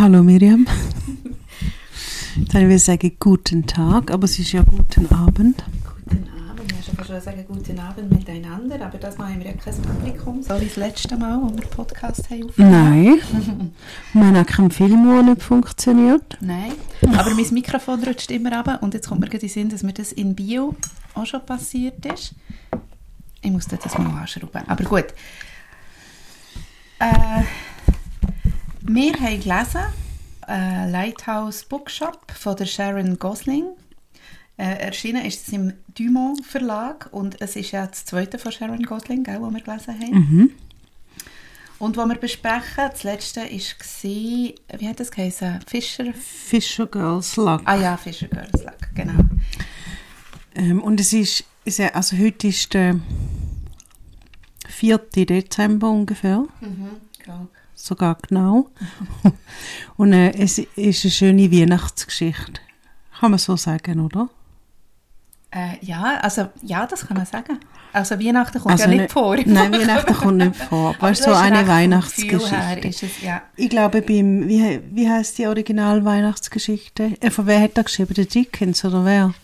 Hallo Miriam. Dann will ich sagen guten Tag, aber es ist ja guten Abend. Guten Abend. Ich wollte schon sagen guten Abend miteinander, aber das Mal haben wir ja kein Publikum, so wie das letzte Mal, wo wir Podcast haben Nein. Wir haben auch keinen Film, der nicht funktioniert. Nein, aber mein Mikrofon rutscht immer runter und jetzt kommt mir gerade in den Sinn, dass mir das in Bio auch schon passiert ist. Ich muss das mal anschrauben. Aber gut. Äh, wir haben gelesen äh, Lighthouse Bookshop von der Sharon Gosling. Äh, erschienen ist es im Dumont Verlag und es ist ja das zweite von Sharon Gosling, gell, was wir gelesen haben. Mhm. Und was wir besprechen, das letzte war, wie hat das geheißen? Fischer? Fisher Girls Luck. Ah ja, Fischer Girls Luck, genau. Ähm, und es ist, also heute ist der 4. Dezember ungefähr, Mhm, genau. sogar genau. und äh, es ist eine schöne Weihnachtsgeschichte. Kann man so sagen, oder? Äh, ja, also, ja, das kann man sagen. Also Weihnachten kommt Also ja nicht nicht- vor. Nein, Weihnachten kommt nicht vor. Aber so eine Weihnachtsgeschichte. Es, ja. Ich glaube, beim, wie, wie heißt die Original-Weihnachtsgeschichte? Äh, von wer hat das geschrieben? Der Dickens oder wer?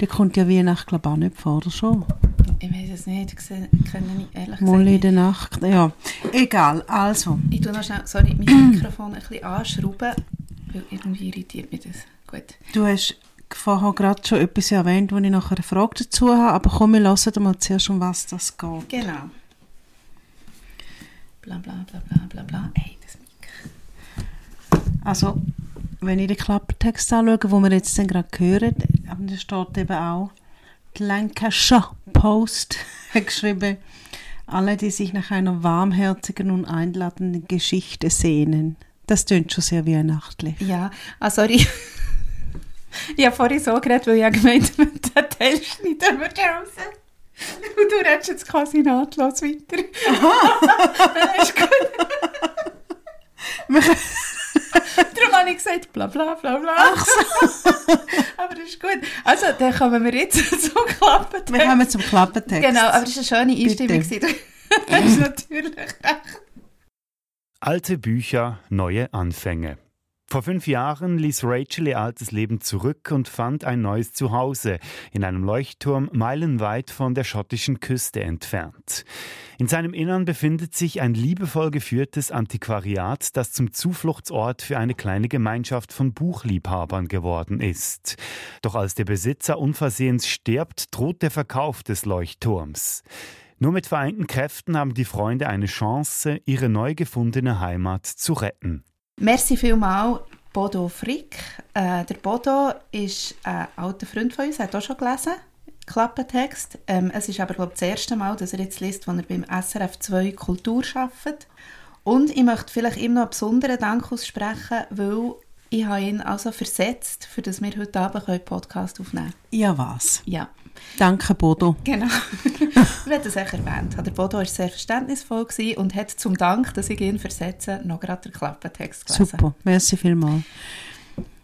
Der kommt ja Weihnachten, glaube ich, auch nicht vor, oder schon? Ich weiß es nicht, ich kenne ich ehrlich gesagt Mal in nicht. der Nacht. Ja, egal. Also, Ich tue noch schnell, sorry, mein Mikrofon ein bisschen anschrauben, weil irgendwie irritiert mich das. Gut. du hast vorher gerade schon etwas erwähnt, wo ich nachher eine Frage dazu habe, aber komm, wir hören mal zuerst, um was das geht. Genau. Bla bla bla bla bla bla. Ey, das Mikro. Also, wenn ich den Klappentext anschaue, wo wir jetzt dann gerade hören, da steht eben auch, die Lancashire Post geschrieben, alle, die sich nach einer warmherzigen und einladenden Geschichte sehnen. Das tönt schon sehr weihnachtlich. Ja, ah, sorry. ich habe vorhin so geredet, weil ich gemeint habe, den Teil schneiden wir raus. Und du redest jetzt quasi nahtlos weiter. Aha. ist gut. Darum habe ich gesagt, bla bla bla bla. Ach so. aber das ist gut. Also, dann kommen wir jetzt zum Klappentext. Wir kommen zum Klappentext. Genau, aber das war eine schöne Einstimmung. Das ist natürlich recht. Alte Bücher, neue Anfänge. Vor fünf Jahren ließ Rachel ihr altes Leben zurück und fand ein neues Zuhause in einem Leuchtturm meilenweit von der schottischen Küste entfernt. In seinem Innern befindet sich ein liebevoll geführtes Antiquariat, das zum Zufluchtsort für eine kleine Gemeinschaft von Buchliebhabern geworden ist. Doch als der Besitzer unversehens stirbt, droht der Verkauf des Leuchtturms. Nur mit vereinten Kräften haben die Freunde eine Chance, ihre neu gefundene Heimat zu retten. Merci vielmals, Bodo Frick. Äh, der Bodo ist ein alter Freund von uns, er hat auch schon gelesen, Klappentext. Ähm, es ist aber, glaube ich, das erste Mal, dass er jetzt liest, wenn er beim SRF 2 Kultur arbeitet. Und ich möchte vielleicht ihm noch einen besonderen Dank aussprechen, weil ich habe ihn also versetzt, für dass wir heute Abend einen Podcast aufnehmen können. Ja, was? Ja, Danke, Bodo. genau. ich das auch erwähnt. Der Bodo war sehr verständnisvoll und hat zum Dank, dass ich ihn versetze, noch gerade den Klappentext gelesen. Super, merci vielmals.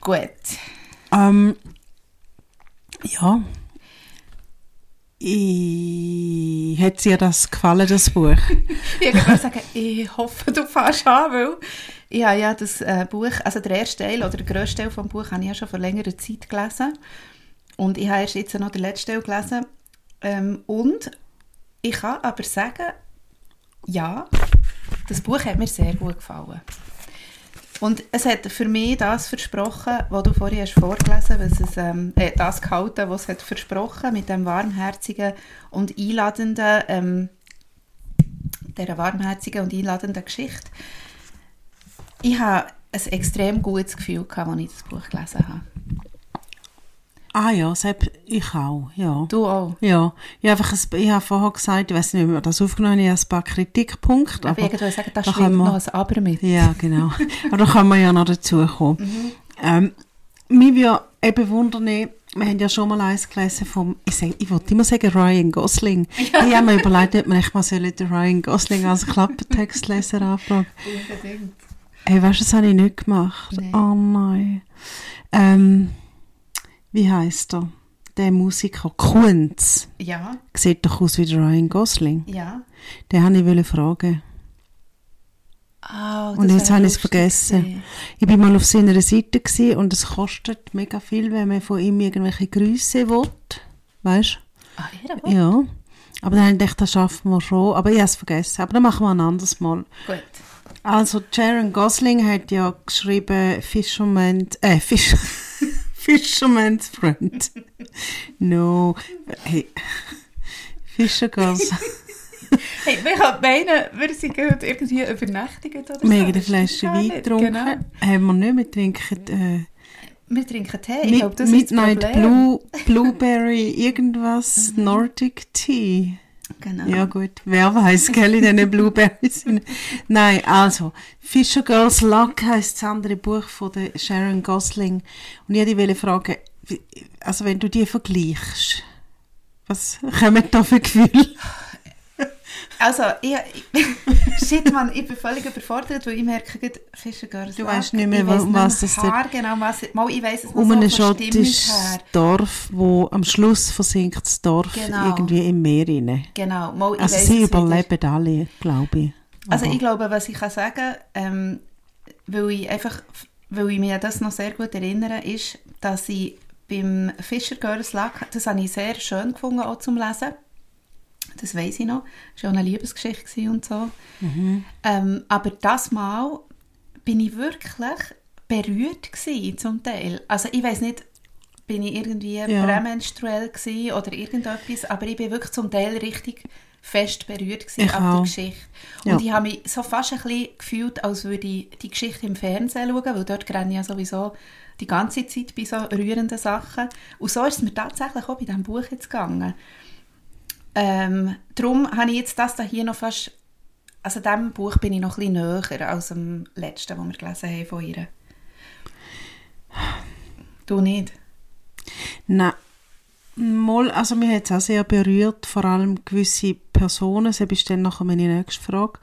Gut. Ähm, ja. Ich, hat dir das gefallen, das Buch? Ich würde sagen, ich hoffe, du fährst an, weil ich habe ja das äh, Buch, also der erste Teil oder der grösste Teil des Buches habe ich ja schon vor längerer Zeit gelesen. Und ich habe erst jetzt noch den letzten Teil gelesen. Ähm, und ich kann aber sagen, ja, das Buch hat mir sehr gut gefallen. Und es hat für mich das versprochen, was du vorhin hast vorgelesen hast, es, ähm, äh, das gehalten, was es hat versprochen mit dem warmherzigen und einladenden, ähm, dieser warmherzigen und einladenden Geschichte. Ich habe ein extrem gutes Gefühl gehabt, als ich das Buch gelesen habe. Ah ja, selbst Ich auch, ja. Du auch? Ja, ich habe, einfach ein, ich habe vorher gesagt, ich weiß nicht, ob wir das aufgenommen haben, ich habe ein paar Kritikpunkte. Aber Aber, irgendwo sagen, da können wir- noch ein Aber mit. ja, genau. aber da kann man ja noch dazu kommen. Mhm. Ähm, mich würde eben wundern, wir haben ja schon mal eins gelesen vom, ich, sag, ich wollte immer sagen Ryan Gosling. Ich habe mir überlegt, ob man echt mal sollen den Ryan Gosling als Klappentextleser anfragen Unbedingt. Hey, weißt du, das habe ich nicht gemacht. Nein. Oh nein. Ähm, wie heißt er? Der Musiker Kunz. Ja, Sieht doch aus wie Ryan Gosling. ja. Den wollte ich fragen. Oh, Und das jetzt habe ich es vergessen. gewesen. Ich bin mal auf seiner Seite gewesen und es kostet mega viel, wenn man von ihm irgendwelche Grüße will. Weißt Ah, ja, du? Ja. Aber dann habe ich gedacht, das schaffen wir schon. Aber ich habe es vergessen. Aber dann machen wir ein anderes Mal. Gut. Also, Sharon Gosling hat ja geschrieben Fisherman, äh, Fish, Fisherman's Friend. No. Hey. Fisher Girls. Hey, wir können meinen, wir sind gerade irgendwie übernächtigt oder so. Wir haben eine Flasche Wein getrunken. Genau. Haben wir nicht, wir trinken äh, Wir trinken Tee. Ich glaube, das ist das Midnight Problem. Blue, Blueberry, irgendwas, Nordic Tea. Genau. Ja gut, wer weiß, gell, in diesen Blueberries. Nein, also, Fisher Girls Luck heisst das andere Buch von der Sharon Gosling. Und ich wollte fragen, also wenn du die vergleichst, was kommen da für Gefühle? Also, ich, ich, shit, Mann, ich bin völlig überfordert, weil ich merke, Fischer Girls Du weisst nicht mehr, was nicht es mehr dort- haargenau, was, mal, ich weiss es noch Um so ein von schottisches her. Dorf, wo am Schluss versinkt das Dorf Genau. irgendwie im Meer rein. Genau, mal, ich Also sie es wieder. überleben alle, glaube ich. Also Aber- ich glaube, was ich kann sagen, ähm, weil ich einfach, weil ich mich an das noch sehr gut erinnere, ist, dass ich beim Fischer Girls Luck, das habe ich sehr schön gefunden, auch zum Lesen. Das weiß ich noch. Das war auch eine Liebesgeschichte und so. Ähm, aber das Mal bin ich wirklich berührt gewesen, zum Teil. Also ich weiß nicht, bin ich irgendwie Ja. prämenstruell gewesen oder irgendetwas, aber ich bin wirklich zum Teil richtig fest berührt gewesen ab der. Geschichte. Ja. Und ich habe mich so fast ein bisschen gefühlt, als würde ich die Geschichte im Fernsehen schauen, weil dort renne ich ja sowieso die ganze Zeit bei so rührenden Sachen. Und so ist es mir tatsächlich auch bei diesem Buch jetzt gegangen. Ähm, darum habe ich jetzt das da hier noch fast, also diesem Buch bin ich noch ein bisschen näher als dem letzten, das wir gelesen haben von ihr. Du nicht? Nein. Mal, also mich hat es auch sehr berührt, vor allem gewisse Personen, das ist dann nachher meine nächste Frage.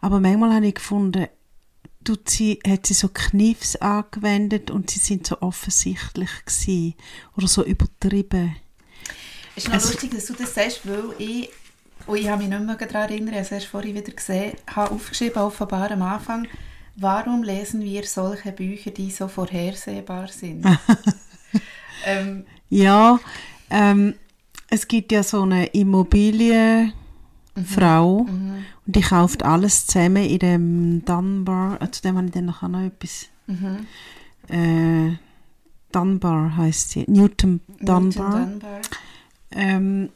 Aber manchmal habe ich gefunden, tut sie, hat sie so Kniffs angewendet und sie sind so offensichtlich gewesen oder so übertrieben. Es ist noch Also- lustig, dass du das sagst, weil ich, und ich habe mich nicht mehr daran erinnert, ich habe es erst vorhin wieder gesehen, habe aufgeschrieben, offenbar am Anfang, warum lesen wir solche Bücher, die so vorhersehbar sind? ähm, Ja, ähm, es gibt ja so eine Immobilienfrau mhm, und die kauft alles zusammen in dem Dunbar, äh, zu dem habe ich dann noch etwas, mhm. äh, Dunbar heisst sie, Newton Dunbar. Newton Dunbar. Ähm,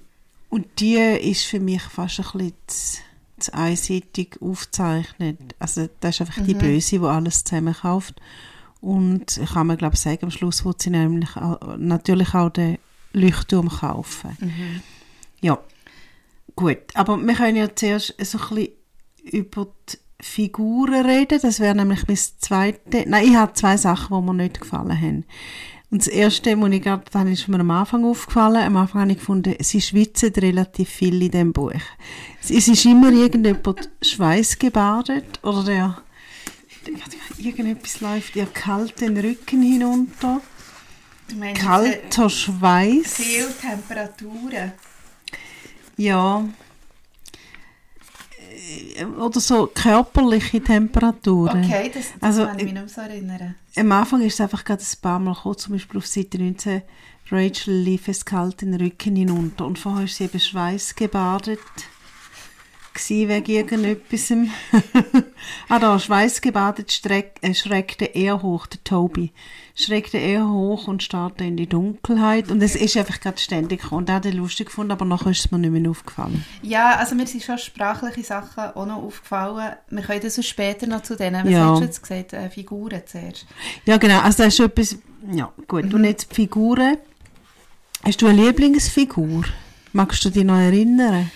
und die ist für mich fast ein bisschen zu, zu einseitig aufgezeichnet. Also das ist einfach die Mhm. Böse, die alles zusammen kauft. Und kann man glaube ich sagen, am Schluss wird sie nämlich auch, natürlich auch den Leuchtturm kaufen. Mhm. Ja, gut. Aber wir können ja zuerst so ein bisschen über die Figuren reden. Das wäre nämlich mein zweite. Nein, ich habe zwei Sachen, die mir nicht gefallen haben. Und das erste, muss ich gerade, das ist mir am Anfang aufgefallen. Am Anfang habe ich gefunden, sie schwitzen relativ viel in diesem Buch. Es ist immer irgendjemand schweißgebadet oder der, der irgendetwas läuft ihr kalt den Rücken hinunter. Meinst, äh, Kalter Schweiß. Viel Temperaturen. Ja. Äh, Oder so körperliche Temperaturen. Okay, das, das Also, kann ich mich nicht mehr so erinnern. Am Anfang ist es einfach gerade ein paar Mal gekommen, zum Beispiel auf Seite 19, Rachel lief es kalt den Rücken hinunter und vorher ist sie eben schweißgebadet gsi wegen irgendetwas. ah da, schweißgebadet streck, äh, schreckte er hoch, der Toby. Schreckte er hoch und starrte in die Dunkelheit und es ist einfach gerade ständig gekommen. Und hat es lustig gefunden, aber nachher ist es mir nicht mehr aufgefallen. Ja, also mir sind schon sprachliche Sachen auch noch aufgefallen. Wir können das später noch zu denen. Was Ja. hast du jetzt gesagt? Äh, Figuren zuerst. Ja, genau. Also das ist etwas, ja, gut. Und jetzt Figuren. Hast du eine Lieblingsfigur? Magst du dich noch erinnern?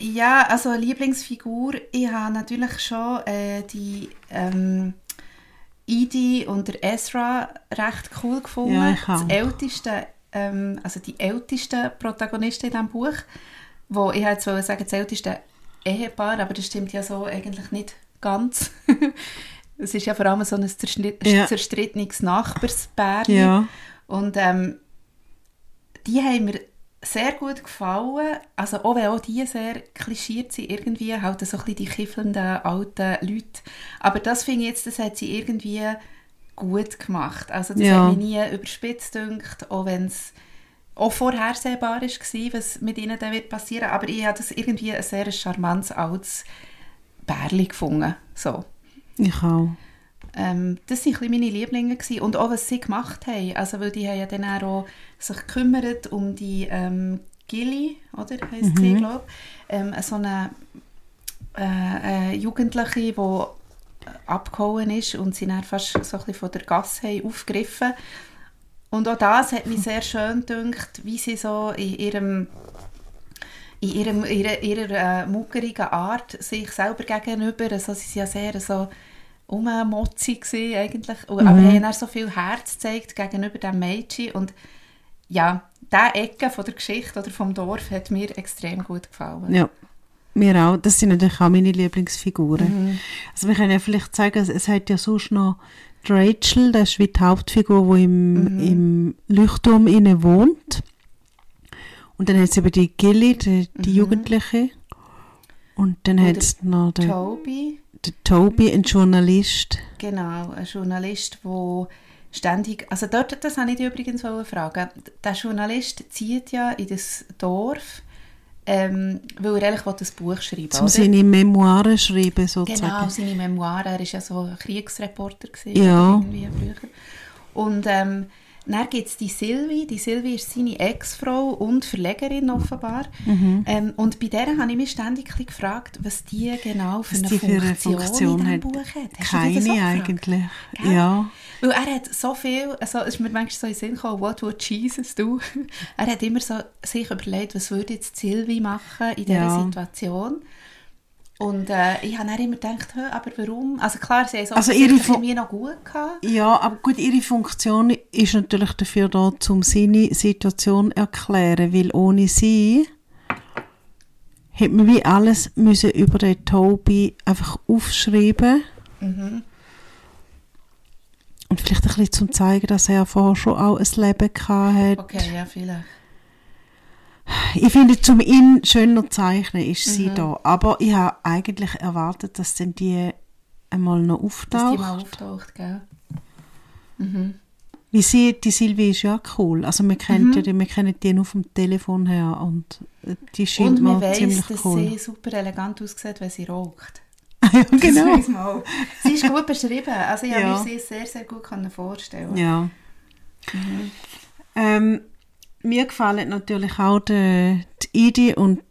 Ja, also eine Lieblingsfigur, ich habe natürlich schon äh, die ähm, Edie und der Ezra recht cool gefunden. Ja, ich auch. Das älteste, ähm, also die älteste Protagonistin in diesem Buch, wo ich jetzt wollte sagen, das älteste Ehepaar, aber das stimmt ja so eigentlich nicht ganz. Es ist ja vor allem so ein zerschnitt- Ja. zerstrittenes Nachbarspär. Ja. Und ähm, die haben mir sehr gut gefallen. Also auch wenn auch die sehr klischiert sind, irgendwie halt so ein bisschen die kiffelnden alten Leute. Aber das finde ich jetzt, das hat sie irgendwie gut gemacht. Also das Ja. hat mich nie überspitzt gedacht, auch wenn es auch vorhersehbar war, was mit ihnen dann wird passieren. Aber ich habe das irgendwie ein sehr charmantes altes Bärli gefunden. So. Ich auch. Ähm, das waren meine Lieblinge. Gewesen. Und auch, was sie gemacht haben. Also, weil die haben ja dann auch sich gekümmert um die ähm, Gilly, oder? Heisst sie, glaube ich. Ähm, so eine äh, äh, Jugendliche, die abgehauen ist und sie dann fast so ein bisschen von der Gasse haben aufgegriffen. Und auch das hat mich sehr schön gedacht, wie sie so in ihrem in ihrem, ihrer, ihrer äh, muckerigen Art sich selber gegenüber, also sie sind ja sehr so ummotzig gewesen eigentlich, Und- aber haben dann so viel Herz gezeigt gegenüber dem Mädchen und ja, diese Ecke von der Geschichte oder vom Dorf hat mir extrem gut gefallen. Ja, mir auch. Das sind natürlich auch meine Lieblingsfiguren. Mhm. Also wir können ja vielleicht sagen, es, hat ja sonst noch die Rachel, das ist wie die Hauptfigur, die im, Mhm. im Leuchtturm inne wohnt. Und dann hat es eben die Gilly, die, die Jugendliche. Und dann Mhm. Hat es noch den, Toby, den Toby, ein Journalist. genau, ein Journalist, der ständig, also dort, das habe ich dich übrigens wollen fragen, der Journalist zieht ja in das Dorf, ähm, weil er eigentlich will ein Buch schreiben Zum oder? seine Memoiren schreiben, sozusagen. Genau, seine Memoiren. Er war ja so ein Kriegsreporter. Gewesen, Ja. Irgendwie früher. Und ähm, dann gibt es die Sylvie. Die Sylvie ist seine Ex-Frau und Verlegerin offenbar. Mhm. Ähm, und bei der habe ich mich ständig gefragt, was die genau für, eine, die für eine Funktion, Funktion in diesem hat. Buch hat. Hast Keine gefragt? eigentlich. Gell? Ja. Weil er hat so viel, also es ist mir manchmal so in den Sinn gekommen, what would Jesus do? er hat immer so sich überlegt, was würde jetzt Sylvie machen in dieser Ja. Situation. Und äh, ich habe dann immer gedacht, aber warum? Also klar, sie haben es Also ihre Fu- irgendwie noch gut gehabt. Ja, aber gut, ihre Funktion ist natürlich dafür da, um seine Situation zu erklären, weil ohne sie hätte man wie alles müssen über den Toby einfach aufschreiben Mhm. und vielleicht ein bisschen zum zeigen, dass er vorher schon auch ein Leben gehabt hat. Okay, ja, vielleicht. Ich finde, zum ihn schöner zeichnen ist Mhm. sie da, aber ich habe eigentlich erwartet, dass dann die einmal noch Dass die auftaucht. mal auftaucht, gell? Mhm. Wie sie, die Silvie ist ja cool. Also wir kennen, die, wir kennen die nur vom Telefon her und äh, die scheint Und man mir weiss, ziemlich dass cool. sie super elegant aussieht, wenn sie raucht. ja, Das genau. man auch. Sie ist gut beschrieben. Also ich Ja. habe mir sie sehr, sehr gut vorstellen Ja. Ähm, mir gefallen natürlich auch die, die Edie und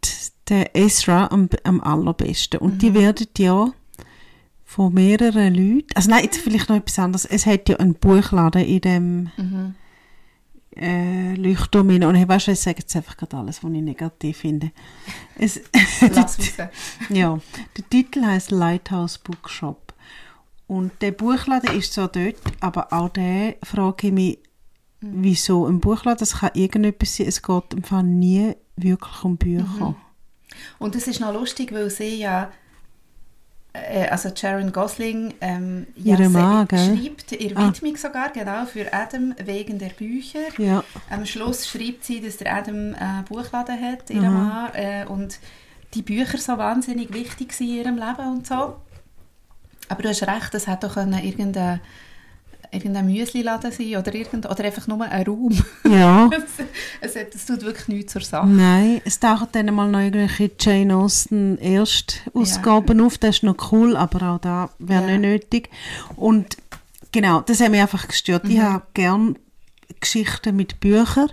der Ezra am, am allerbesten. Und die werden ja von mehreren Leuten, also nein, jetzt vielleicht noch etwas anderes. Es hat ja einen Buchladen in dem Mhm. äh, Leuchtturm und ich weiß, ich sage jetzt einfach gerade alles, was ich negativ finde. Es, Lass raus. ja, der Titel heißt Lighthouse Bookshop. Und der Buchladen ist so dort, aber auch der frage ich mich, wieso ein Buchladen? Das kann irgendetwas sein. Es geht im Fall nie wirklich um Bücher. Und es ist noch lustig, weil sie ja, äh, also Sharon Gosling, ähm, ja, Mann, schreibt ihre Ah. Widmung sogar, genau, für Adam wegen der Bücher. Ja, Am Schluss schreibt sie, dass der Adam einen Buchladen hat, ihr Mhm. Mann, äh, und die Bücher so wahnsinnig wichtig sind in ihrem Leben und so. Aber du hast recht, es hätte auch können irgendein, Müsli-Laden sein oder, irgend, oder einfach nur ein Raum. ja. es, es, es tut wirklich nichts zur Sache. Nein, es tauchen dann mal noch irgendwelche Jane Austen Erstausgaben auf. Das ist noch cool, aber auch da wäre Ja. nicht nötig. Und genau, das hat mich einfach gestört. Mhm. Ich habe gern Geschichten mit Büchern,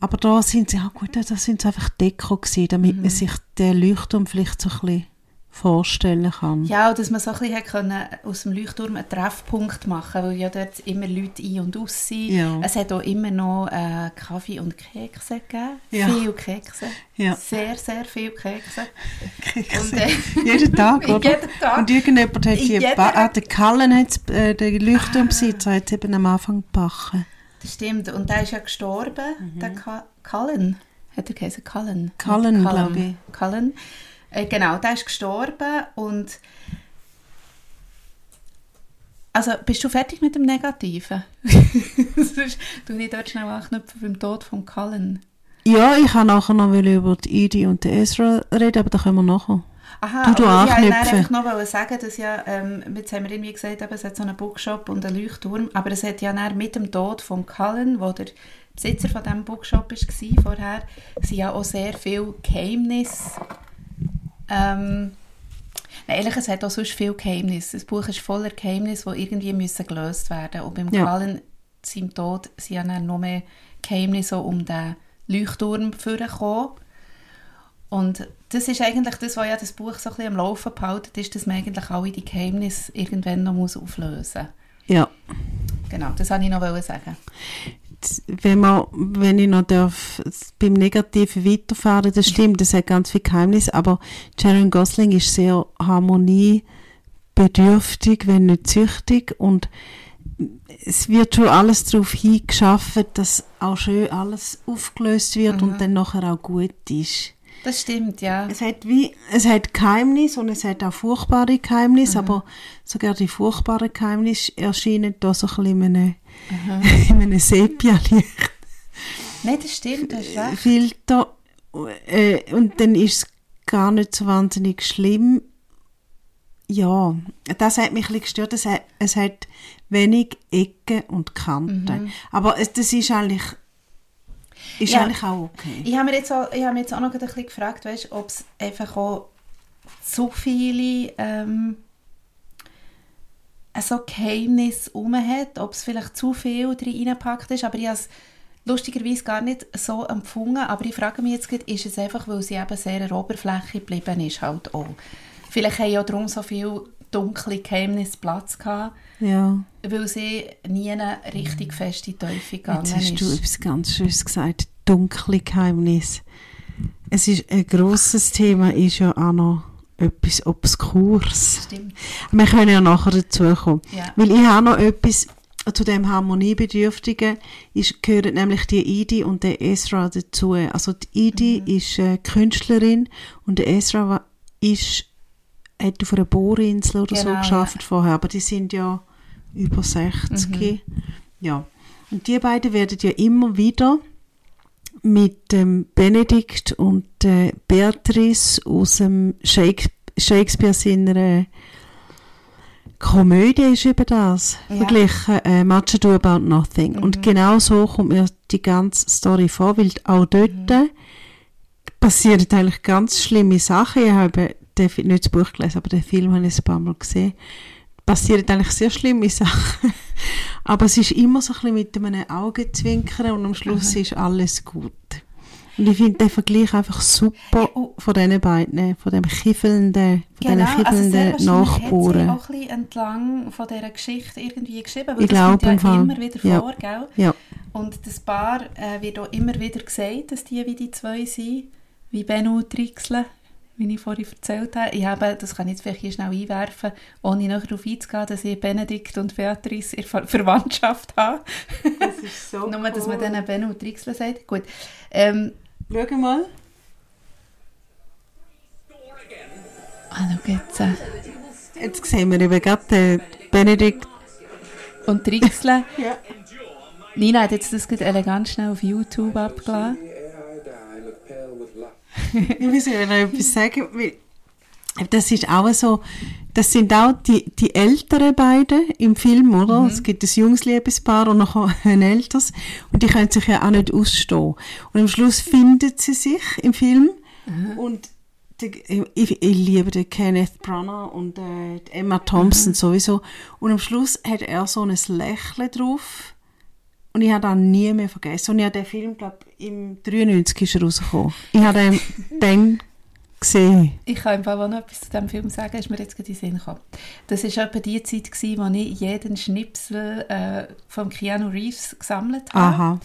aber da sind sie auch gut, da sind sie einfach Deko gewesen, damit Mhm. man sich den Leuchtturm vielleicht so ein bisschen vorstellen kann. Ja, und dass man so ein bisschen können, aus dem Leuchtturm einen Treffpunkt machen weil ja dort immer Leute ein- und aus sind. Ja. Es hat auch immer noch äh, Kaffee und Kekse gegeben. Ja. Viel Kekse. Ja. Sehr, sehr viel Kekse. Kekse. Und, äh, Jeden Tag, oder? Jeden Tag. Und irgendjemand hat die, Jeder ah, der Cullen hat äh, der Leuchtturmbesitzer hat eben am Anfang gebacken. Das stimmt. Und der ist ja gestorben, der Ka- Cullen. Hat er geheißen? Mhm. Cullen, Nicht glaube ich. Cullen. Äh, genau, der ist gestorben und also, bist du fertig mit dem Negativen? Sonst tu ich dort schnell anknüpfen beim Tod von Cullen. Ja, ich kann nachher noch über die Idi und den Ezra reden, aber da können wir nachher. Aha, Du, du aber ich wollte einfach noch sagen, dass ja, ähm, jetzt haben wir irgendwie gesagt, eben, es hat so einen Bookshop und einen Leuchtturm, aber es hat ja dann mit dem Tod von Cullen, wo der Besitzer von diesem Bookshop war vorher, sind ja auch sehr viele Geheimnisse. Ähm, nein, ehrlich, es hat auch sonst viel Geheimnisse. Das Buch ist voller Geheimnisse, die irgendwie müssen gelöst werden Und beim Ja. Cullen, seinem Tod, sind ja dann noch mehr Geheimnisse um den Leuchtturm vorgekommen. Und das ist eigentlich das, was ja das Buch so ein bisschen am Laufen behalten, ist, dass man eigentlich alle die Geheimnisse irgendwann noch muss auflösen muss. Ja. Genau, das wollte ich noch sagen. Wenn, man, wenn ich noch darf, beim Negativen weiterfahren, das stimmt, das hat ganz viel Geheimnis, aber Sharon Gosling ist sehr harmoniebedürftig, wenn nicht süchtig und es wird schon alles darauf hingeschafft, dass auch schön alles aufgelöst wird und dann nachher auch gut ist. Das stimmt, ja. Es hat wie, es hat Geheimnis und es hat auch furchtbare Geheimnisse, Mhm. aber sogar die furchtbaren Geheimnisse erscheinen da so ein bisschen in einem, in einem Sepia-Licht. Nein, das stimmt, das ist recht. Filter äh, und dann ist es gar nicht so wahnsinnig schlimm. Ja, das hat mich ein bisschen gestört. Es hat, es hat wenig Ecken und Kanten. Aber es, das ist eigentlich, ist. Ja. eigentlich auch okay. Ich habe mir jetzt auch, ich habe mir jetzt auch noch ein bisschen gefragt, weißt, ob es einfach auch zu viele ähm, so Geheimnisse rum hat, ob es vielleicht zu viel drin reingepackt ist, aber ich habe es lustigerweise gar nicht so empfunden, aber ich frage mich jetzt, ist es einfach, weil sie eben sehr an der Oberfläche geblieben ist, halt auch. Vielleicht haben ja darum so viele dunkle Geheimnisse Platz gehabt, Ja. weil sie nie eine richtig feste Teufel gegangen Jetzt hast ist. du etwas ganz Schönes gesagt. Dunkle Geheimnis. Es ist ein grosses Thema, ist ja auch noch etwas Obskurs. Stimmt. Wir können ja nachher dazu kommen. Ja. Weil ich habe noch etwas zu dem Harmoniebedürftigen, ist, gehören nämlich die Idi und der Ezra dazu. Also die Idi Mhm. ist äh, Künstlerin und der Ezra ist, hat auf einer Bohrinsel oder Genau, so geschafft vorher, aber die sind ja über 60. Mhm. Ja. Und die beiden werden ja immer wieder mit dem Benedikt und äh, Beatrice aus dem Shakespeare, Shakespeare seiner Komödie ist eben das. Ja. Verglichen, äh, Much Ado About Nothing. Und genau so kommt mir die ganze Story vor, weil auch dort äh, passieren eigentlich ganz schlimme Sachen. Ich habe den, nicht das Buch gelesen, aber den Film habe ich ein paar Mal gesehen. Passieren eigentlich sehr schlimme Sachen. aber es ist immer so ein bisschen mit einem Augenzwinkern und am Schluss ist alles gut. Und ich finde den Vergleich einfach super von diesen beiden, von dem kiffelnden, von Genau, diesen also kiffelnden sie Nachbarn. auch ein bisschen entlang von dieser Geschichte irgendwie geschrieben, weil Ich das kommt ja Fall. immer wieder Ja. vor, gell? Ja. Und das Paar äh, wird auch immer wieder gesagt, dass die wie die zwei sind, wie Benno Trixle, wie ich vorhin erzählt habe. Ich habe, das kann ich jetzt vielleicht hier schnell einwerfen, ohne nachher darauf einzugehen, dass ich Benedikt und Beatrice in Ver Verwandtschaft habe. Das ist so Nur, dass man denen Benno und Trixle sagt. Gut. Ähm, Schau mal. ah, schau jetzt. Äh, Jetzt sehen wir eben gerade Benedikt. und Trixle. Ja. Nina hat jetzt das gerade elegant schnell auf YouTube abgeladen. Ich muss noch etwas sagen. weil Das ist auch so, das sind auch die, die älteren beiden im Film, oder? Es gibt ein junges Liebespaar und noch ein älteres. Und die können sich ja auch nicht ausstehen. Und am Schluss finden sie sich im Film. Und der, ich, ich liebe den Kenneth Branagh und äh, die Emma Thompson sowieso. Und am Schluss hat er so ein Lächeln drauf. Und ich habe das nie mehr vergessen. Und ich habe den Film, glaube im 93 ist er rausgekommen. Ich habe den dann gesehen? Ich kann einfach auch noch etwas zu diesem Film sagen, ist mir jetzt gerade in den Sinn gekommen. Das war etwa die Zeit, gewesen, wo ich jeden Schnipsel äh, von Keanu Reeves gesammelt habe. Aha.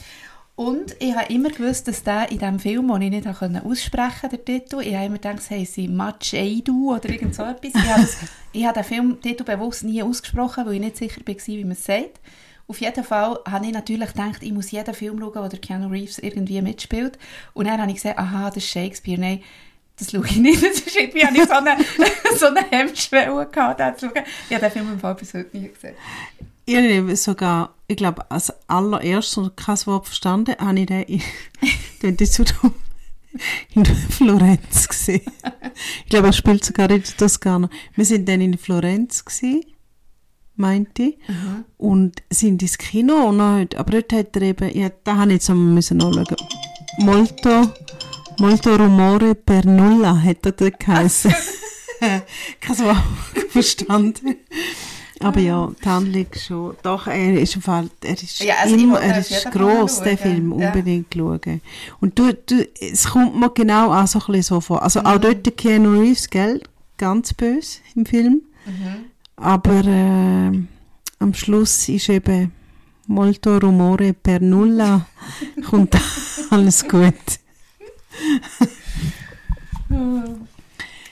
Und ich habe immer gewusst, dass der in diesem Film, den ich nicht aussprechen konnte, der Titel, ich habe immer gedacht, es heisst Macheidu oder irgend so etwas. Ich habe, das, ich habe den Filmtitel bewusst nie ausgesprochen, weil ich nicht sicher war, wie man es sagt. Auf jeden Fall habe ich natürlich gedacht, ich muss jeden Film schauen, wo der Keanu Reeves irgendwie mitspielt. Und dann habe ich gesehen, aha, das ist Shakespeare. Nein, das schaue ich nicht. Das ist irgendwie, habe ich so eine, so eine Hemmschwelle gehabt, den zu schauen. Ich habe den Film im Fall bis heute nie gesehen. Ich habe sogar, ich glaube, als allererstes und kein Wort verstanden, habe ich den in, in Florenz gesehen. Ich glaube, er spielt sogar in Toskana. Wir sind dann in Florenz gewesen, meinte ich, Mhm. und sind ins Kino und dann, hat- aber dort hat er eben, ja, da habe ich jetzt einmal müssen nachschauen. Molto, molto rumore per nulla hat er dort geheißen. Kein Wort verstanden. Aber ja, die Handlung schon. Doch, er ist im Fall, er ist Ja, also immer, er auf ist gross, der Film, ja. unbedingt schauen. Und du, du, es kommt mir genau auch so ein bisschen so vor. Also Mhm. auch dort der Keanu Reeves, gell, ganz böse im Film. Mhm. Aber äh, am Schluss ist eben molto rumore per nulla, kommt alles gut.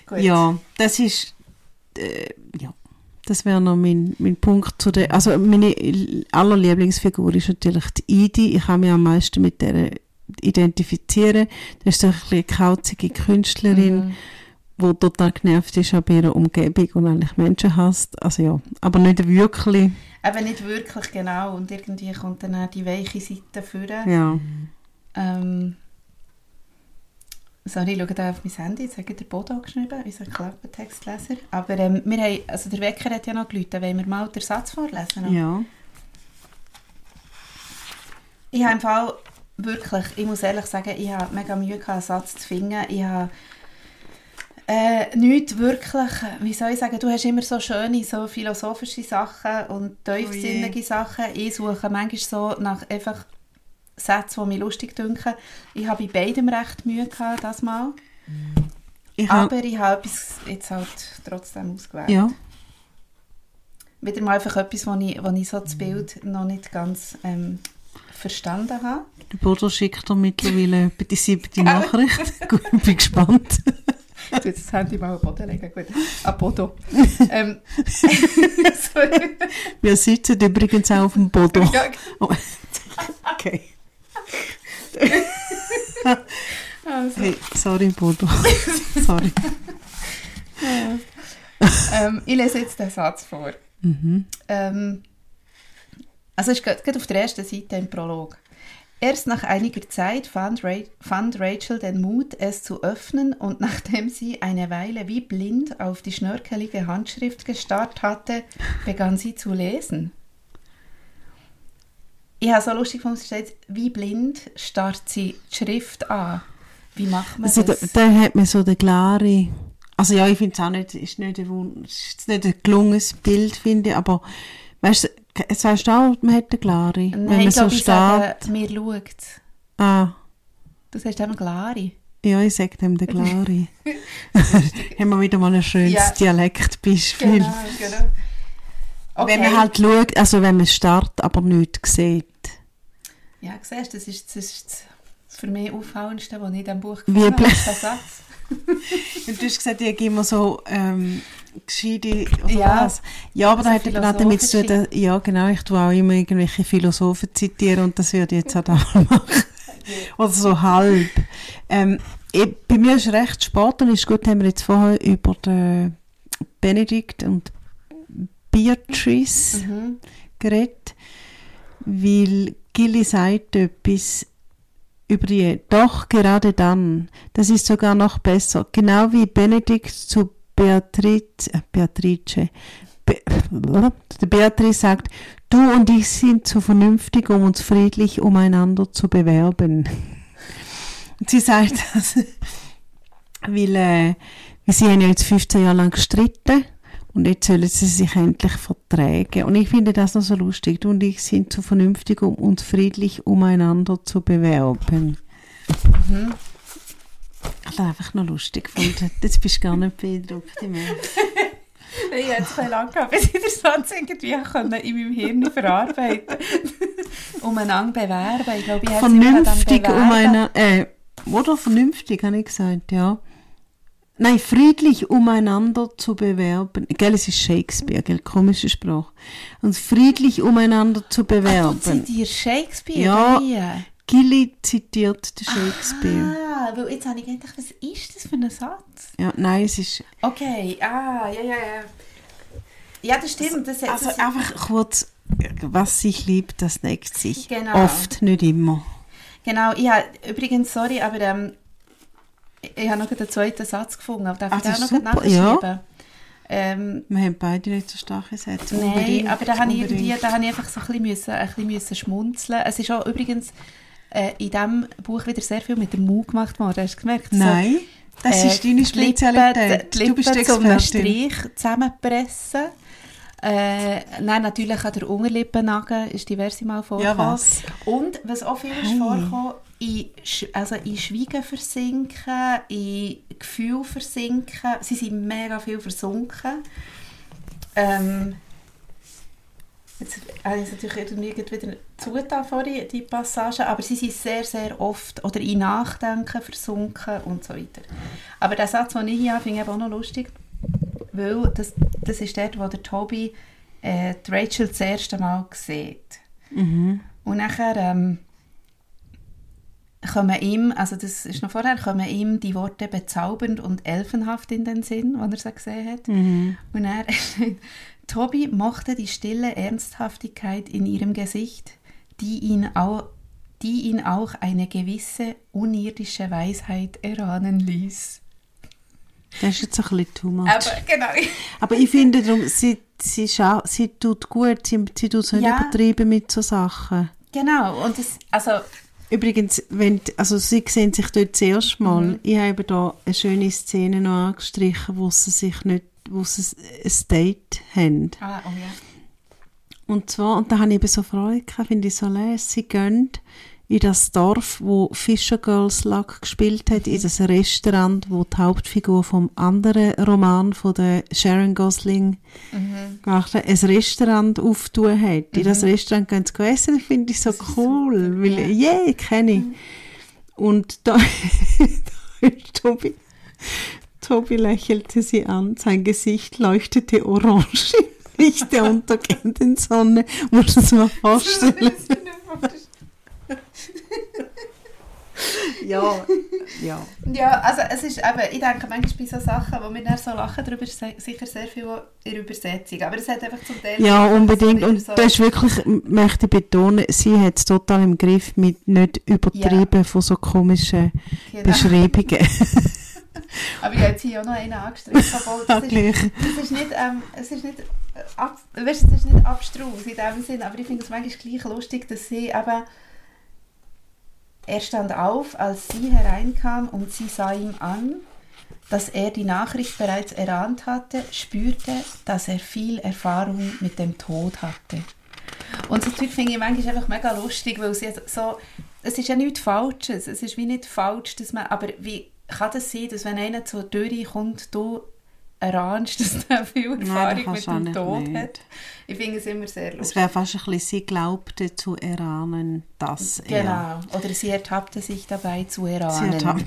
Gut. Ja, das ist, äh, ja, das wäre noch mein, mein Punkt zu der, also meine aller Lieblingsfigur ist natürlich die Idi. Ich kann mich am meisten mit der identifizieren. Das ist so eine kauzige Künstlerin, Mhm. Die total genervt ist an ihrer Umgebung und eigentlich Menschen hasst. Also ja, aber nicht wirklich. Eben nicht wirklich genau. Und irgendwie kommt dann auch die weiche Seite führen. Ja. Ähm, sorry, ich schaue da auf mein Handy, jetzt hat der Bodo geschrieben, unser Klappentextleser. Aber ähm, wir haben, also der Wecker hat ja noch geläutet, wollen wir mal den Satz vorlesen? Ja. Ich habe im Fall wirklich, ich muss ehrlich sagen, ich habe mega Mühe gehabt, einen Satz zu finden. Ich habe äh, nichts wirklich, wie soll ich sagen, du hast immer so schöne, so philosophische Sachen und tiefsinnige Sachen. Ich suche manchmal so nach einfach Sätzen, die mich lustig dünken. Ich habe bei beidem recht Mühe gehabt, das Mal. Ich hab, Aber ich habe etwas jetzt halt trotzdem ausgewählt. ja. Wieder mal einfach etwas, wo ich, wo ich so das Bild noch nicht ganz ähm, verstanden habe. Der Bodo schickt dir mittlerweile die siebte Nachricht. Gut, ich bin gespannt. Ich tue jetzt das Handy mal am Boden legen. Gut. Am Boden. ähm. Wir sitzen übrigens auch auf dem Bodo. Ja, Oh. Okay. also, Hey, sorry, Bodo. sorry. ähm, ich lese jetzt den Satz vor. Mhm. Ähm, also es ist gerade auf der ersten Seite im Prolog. Erst nach einiger Zeit fand, Ra fand Rachel den Mut, es zu öffnen und nachdem sie eine Weile wie blind auf die schnörkelige Handschrift gestarrt hatte, begann sie zu lesen. Ich habe so lustig steht, wie blind starrt sie die Schrift an. Wie macht man Also, da, das? da hat man so den klare. Also, ja, ich finde es auch nicht, ist nicht, ein, ist nicht ein gelungenes Bild, finde ich, aber, weißt weißt du auch, man hat den klare. wenn Nein, man ich so ich steht. sage, mir schaut. Ah, Du sagst eben Glari. ja, ich sage dem den klare. haben wir wieder mal ein schönes Ja. Dialektbeispiel. Genau, genau. Okay. Wenn man halt schaut, also wenn man startet, aber nichts sieht. Ja, siehst du, das ist, das ist für mich Auffallendste, was ich in diesem Buch Wie gefunden habe, der Satz. Und du hast gesagt, ich immer so ähm, gescheite oder Ja. was? Ja, aber da Also hat eben auch damit zu tun, dass- ja genau, ich tue auch immer irgendwelche Philosophen zitieren und das würde ich jetzt auch machen. oder so halb. Ähm, ich, bei mir ist recht Sport und ist gut, haben wir jetzt vorher über den Benedikt und Beatrice Mhm. geredet, weil Gilly sagt etwas über die, doch gerade dann, das ist sogar noch besser, genau wie Benedikt zu Beatrice, äh, Beatrice, Be, Beatrice sagt, du und ich sind zu vernünftig, um uns friedlich umeinander zu bewerben. Sie sagt das, weil, äh, sie haben ja jetzt 15 Jahre lang gestritten und jetzt sollen sie sich endlich verträgen. Und ich finde das noch so lustig. Du und ich sind zu vernünftig, um uns friedlich umeinander zu bewerben. Ich habe einfach noch lustig gefunden. Jetzt bist du gar nicht beeindruckt mehr. Ich habe jetzt lange gehabt, bis ich den Satz irgendwie konnte in meinem Hirn verarbeiten Umeinander bewerben. Ich glaube, ich Vernünftig umeinander... Äh, oder vernünftig, habe ich gesagt, ja. Nein, friedlich umeinander zu bewerben. Gell, es ist Shakespeare, gell, komische Sprache. Und friedlich umeinander zu bewerben. Ach, zitiert Shakespeare? Ja? Gilly zitiert den Shakespeare. Ah, weil jetzt habe ich gedacht, was ist das für ein Satz? Ja, nein, es ist... Okay, ah, ja, ja, ja. Ja, das stimmt. Das, Also das, einfach kurz, was sich liebt, das neckt sich. Genau. Oft, nicht immer. Genau, ich habe, übrigens, sorry, aber ähm, ich, habe noch den zweiten Satz gefunden, aber darf Ah, ich den das auch noch super, nachschreiben? Ähm, Wir haben beide nicht so starke Sätze. Nein, Unbedingt, aber da habe ich irgendwie, unbedingt. da habe ich einfach so ein bisschen, müssen, ein bisschen müssen schmunzeln. Es ist auch übrigens äh, in diesem Buch wieder sehr viel mit dem Mund gemacht worden. Hast du gemerkt? Nein, das äh, ist deine die Spezialität. Lippen, die du bist Lippen zu einem Expertin. Strich zusammenpressen. Äh, nein, natürlich an der Unterlippennagel ist diverse Mal vorgekommen. Ja, was? Und was auch viel ist Hey. vorgekommen, in, also in Schweigen versinken, in Gefühl versinken. Sie sind mega viel versunken. Ähm, jetzt habe ich natürlich wieder zugetan vorhin, die Passage, aber sie sind sehr, sehr oft oder in Nachdenken versunken und so weiter. Aber der Satz, den ich hier habe, finde ich auch noch lustig, weil das, das ist dort, wo der Toby äh, die Rachel das erste Mal sieht. Mhm. Und nachher ähm, kommen ihm, also das ist noch vorher, kommen ihm die Worte bezaubernd und elfenhaft in den Sinn, als er sie gesehen hat. Mhm. Und er, Toby mochte die stille Ernsthaftigkeit in ihrem Gesicht, die ihn auch, die ihn auch eine gewisse unirdische Weisheit erahnen ließ. Das ist jetzt ein bisschen too much. Aber genau. Aber ich finde, darum, sie, sie, sie tut gut, sie, sie tut es nicht Ja. übertreiben mit so Sachen. Genau. Und das, also, Übrigens, wenn, also sie sehen sich dort das erste Mal. Mhm. Ich habe da eine schöne Szene noch angestrichen, wo sie sich nicht, wo sie ein Date haben. ah, oh ja. Und zwar, und da habe ich eben so Freude gehabt, finde ich so lässig, sie gehen in das Dorf, wo Fisher Girls Luck gespielt hat, in das Restaurant, wo die Hauptfigur vom anderen Roman von der Sharon Gosling gemacht hat, ein Restaurant auftun hat. In das Restaurant gehen sie essen, das finde ich so cool, weil, yeah, kenne ich. Und da, da ist Tobi, Tobi lächelte sie an, sein Gesicht leuchtete orange im Licht der untergehenden Sonne. Musst du es mir vorstellen? Ja, ja. Ja, also es ist eben, ich denke manchmal bei so Sachen, wo wir dann so lachen darüber, ist sicher sehr viel in der Übersetzung. Aber es hat einfach zum Teil... Ja, unbedingt. Und so- das ist wirklich, möchte ich betonen, sie hat es total im Griff mit nicht übertrieben von so komischen Genau. Beschreibungen. Aber ich habe jetzt hier auch noch einen angestrichen. obwohl Das ist, das ist nicht, ähm, es ist nicht, äh, ab, weißt, es ist nicht abstrus in dem Sinn, aber ich finde es manchmal gleich lustig, dass sie eben er stand auf, als sie hereinkam und sie sah ihm an, dass er die Nachricht bereits erahnt hatte, spürte, dass er viel Erfahrung mit dem Tod hatte. Und so Zeug finde ich manchmal einfach mega lustig, weil sie so, es ist ja nichts Falsches, es ist wie nicht falsch, dass man, aber wie kann das sein, dass wenn einer zur Tür kommt, du erahnst, dass der viel Erfahrung kannst mit dem Tod nicht. hat? Ich finde es immer sehr Es lustig. wäre fast ein bisschen, sie glaubte zu erahnen, dass er... Genau. Oder sie ertappte sich dabei zu Sie erahnen. ertappt.